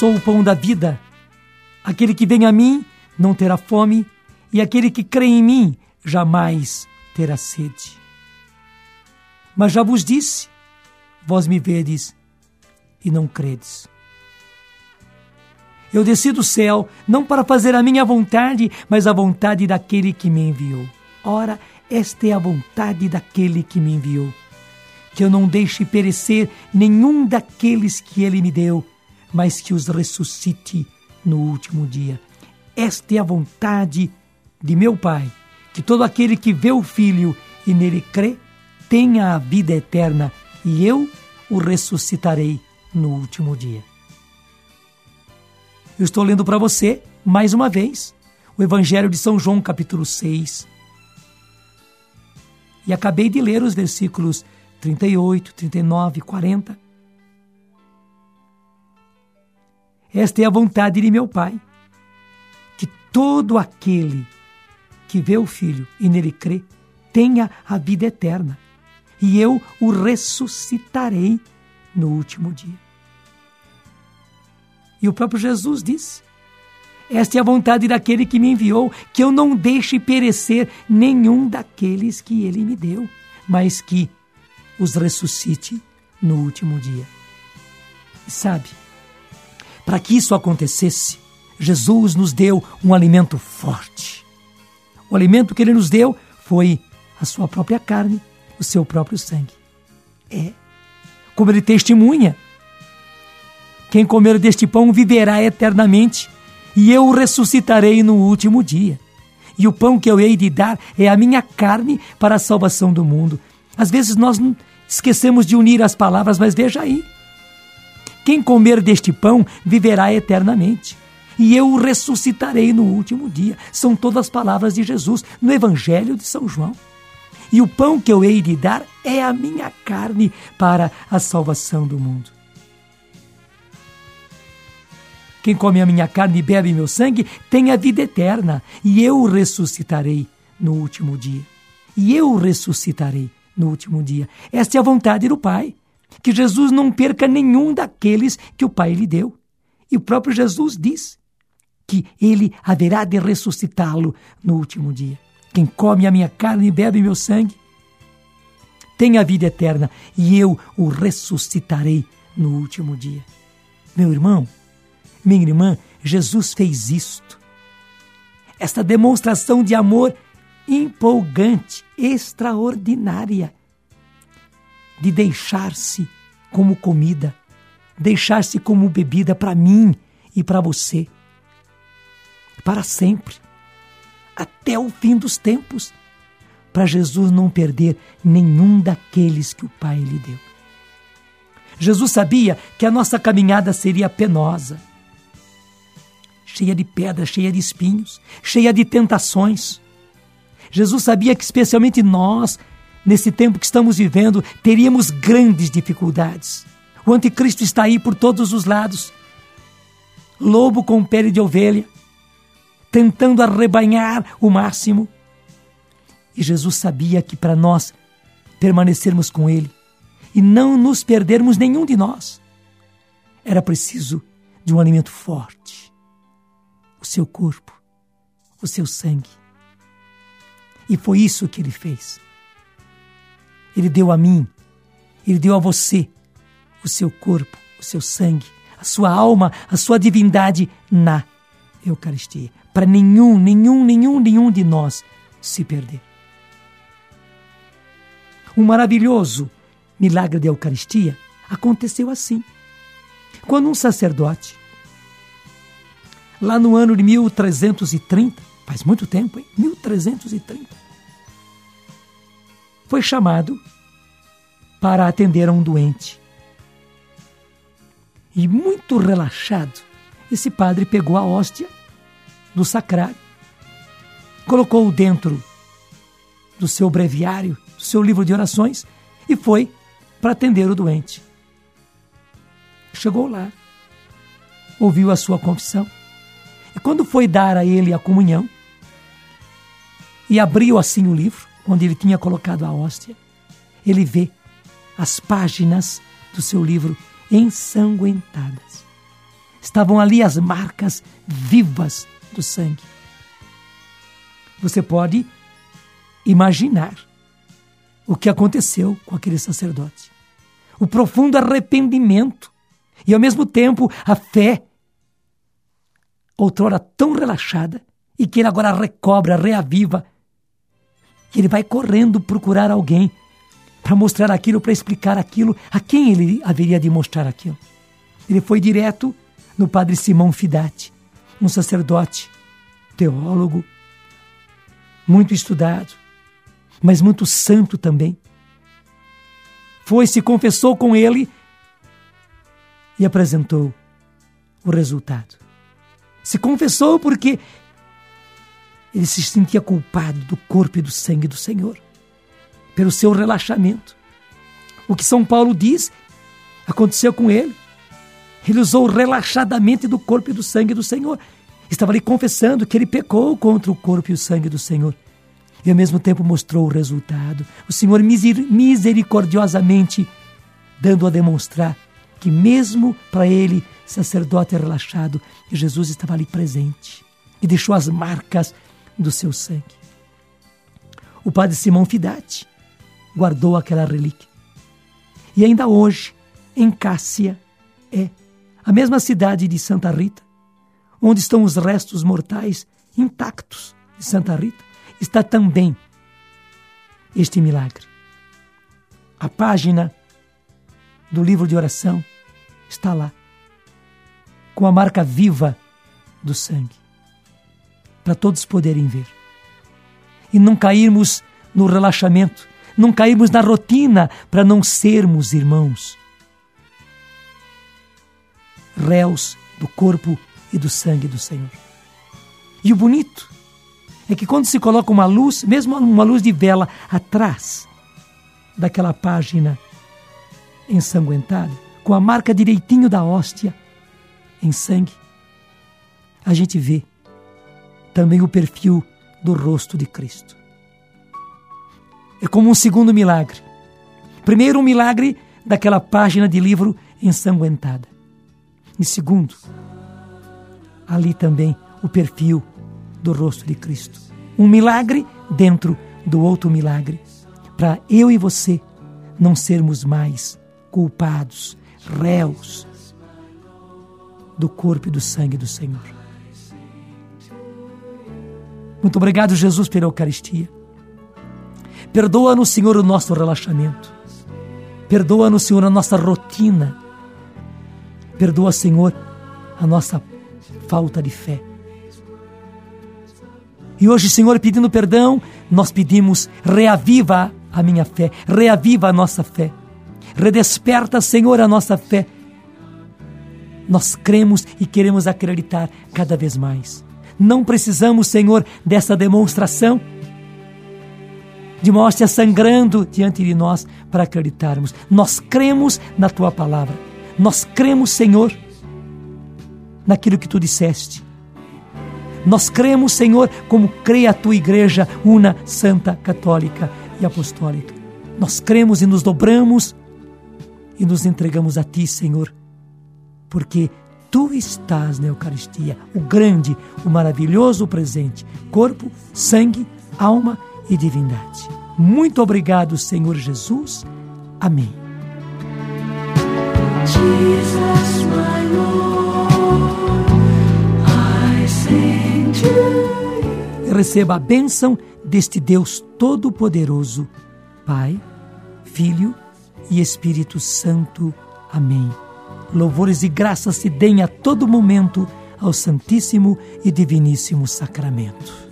Sou o pão da vida. Aquele que vem a mim não terá fome, e aquele que crê em mim jamais terá sede. Mas já vos disse: vós me vedes e não credes. Eu desci do céu não para fazer a minha vontade, mas a vontade daquele que me enviou. Ora, esta é a vontade daquele que me enviou. Que eu não deixe perecer nenhum daqueles que ele me deu, mas que os ressuscite no último dia. Esta é a vontade de meu Pai, que todo aquele que vê o Filho e nele crê tenha a vida eterna, e eu o ressuscitarei no último dia. Eu estou lendo para você, mais uma vez, o Evangelho de São João, capítulo 6. E acabei de ler os versículos 38, 39, 40. Esta é a vontade de meu Pai, que todo aquele que vê o Filho e nele crê tenha a vida eterna, e eu o ressuscitarei no último dia. E o próprio Jesus disse: Esta é a vontade daquele que me enviou, que eu não deixe perecer nenhum daqueles que ele me deu, mas que os ressuscite no último dia. E sabe, para que isso acontecesse, Jesus nos deu um alimento forte. O alimento que ele nos deu foi a sua própria carne, o seu próprio sangue. É como ele testemunha. Quem comer deste pão viverá eternamente, e eu o ressuscitarei no último dia. E o pão que eu hei de dar é a minha carne para a salvação do mundo. Às vezes nós esquecemos de unir as palavras, mas veja aí. Quem comer deste pão viverá eternamente. E eu o ressuscitarei no último dia. São todas as palavras de Jesus no Evangelho de São João e o pão que eu hei de dar é a minha carne para a salvação do mundo. Quem come a minha carne e bebe meu sangue tem a vida eterna, e eu o ressuscitarei no último dia. E eu o ressuscitarei no último dia. Esta é a vontade do Pai, que Jesus não perca nenhum daqueles que o Pai lhe deu. E o próprio Jesus diz que ele haverá de ressuscitá-lo no último dia. Quem come a minha carne e bebe meu sangue tem a vida eterna e eu o ressuscitarei no último dia. Meu irmão, minha irmã, Jesus fez isto. Esta demonstração de amor empolgante, extraordinária, de deixar-se como comida, deixar-se como bebida para mim e para você, para sempre até o fim dos tempos, para Jesus não perder nenhum daqueles que o Pai lhe deu. Jesus sabia que a nossa caminhada seria penosa, cheia de pedras, cheia de espinhos, cheia de tentações. Jesus sabia que, especialmente nós, nesse tempo que estamos vivendo, teríamos grandes dificuldades. O anticristo está aí por todos os lados. Lobo com pele de ovelha, tentando arrebanhar o máximo. E Jesus sabia que para nós permanecermos com Ele e não nos perdermos nenhum de nós, era preciso de um alimento forte o seu corpo, o seu sangue. E foi isso que Ele fez. Ele deu a mim, Ele deu a você o seu corpo, o seu sangue, a sua alma, a sua divindade na Eucaristia para nenhum, nenhum, nenhum, nenhum de nós se perder. Um maravilhoso milagre da Eucaristia aconteceu assim. Quando um sacerdote, lá no ano de 1330, faz muito tempo, hein? 1330, foi chamado para atender a um doente. E muito relaxado, esse padre pegou a hóstia do sacrário, colocou-o dentro do seu breviário, do seu livro de orações e foi para atender o doente. Chegou lá, ouviu a sua confissão e quando foi dar a ele a comunhão e abriu assim o livro onde ele tinha colocado a hóstia, ele vê as páginas do seu livro ensanguentadas. estavam ali as marcas vivas do sangue. Você pode imaginar o que aconteceu com aquele sacerdote. O profundo arrependimento e, ao mesmo tempo, a fé, outrora tão relaxada, e que ele agora recobra, reaviva. E ele vai correndo procurar alguém para mostrar aquilo, para explicar aquilo, a quem ele haveria de mostrar aquilo. Ele foi direto no padre Simão Fidati, um sacerdote, teólogo, muito estudado, mas muito santo também. Foi, se confessou com ele e apresentou o resultado. Se confessou porque ele se sentia culpado do corpo e do sangue do Senhor, pelo seu relaxamento. O que São Paulo diz aconteceu com ele. Ele usou relaxadamente do corpo e do sangue do Senhor. Estava ali confessando que ele pecou contra o corpo e o sangue do Senhor. E ao mesmo tempo mostrou o resultado. O Senhor misericordiosamente dando a demonstrar que mesmo para ele, sacerdote relaxado, Jesus estava ali presente e deixou as marcas do seu sangue. O padre Simão Fidati guardou aquela relíquia. E ainda hoje, em Cássia, é a mesma cidade de Santa Rita, onde estão os restos mortais intactos de Santa Rita, está também este milagre. A página do livro de oração está lá, com a marca viva do sangue, para todos poderem ver. E não cairmos no relaxamento, não cairmos na rotina, para não sermos irmãos réus do corpo e do sangue do Senhor. E o bonito é que quando se coloca uma luz, mesmo uma luz de vela, atrás daquela página ensanguentada, com a marca direitinho da hóstia em sangue, a gente vê também o perfil do rosto de Cristo. É como um segundo milagre. Primeiro, um milagre daquela página de livro ensanguentada. E segundo, ali também o perfil do rosto de Cristo. Um milagre dentro do outro milagre, para eu e você não sermos mais culpados, réus do corpo e do sangue do Senhor. Muito obrigado, Jesus, pela Eucaristia. Perdoa-nos, Senhor, o nosso relaxamento. Perdoa-nos, Senhor, a nossa rotina Perdoa, Senhor, a nossa falta de fé. E hoje, Senhor, pedindo perdão, nós pedimos: reaviva a minha fé, reaviva a nossa fé, redesperta, Senhor, a nossa fé. Nós cremos e queremos acreditar cada vez mais. Não precisamos, Senhor, dessa demonstração de hóstia sangrando diante de nós para acreditarmos. Nós cremos na tua palavra. Nós cremos, Senhor, naquilo que tu disseste. Nós cremos, Senhor, como crê a tua igreja, una, santa, católica e apostólica. Nós cremos e nos dobramos e nos entregamos a ti, Senhor, porque tu estás na Eucaristia, o grande, o maravilhoso presente, corpo, sangue, alma e divindade. Muito obrigado, Senhor Jesus. Amém. Receba a bênção deste Deus Todo-Poderoso, Pai, Filho e Espírito Santo. Amém. Louvores e graças se deem a todo momento ao Santíssimo e Diviníssimo Sacramento.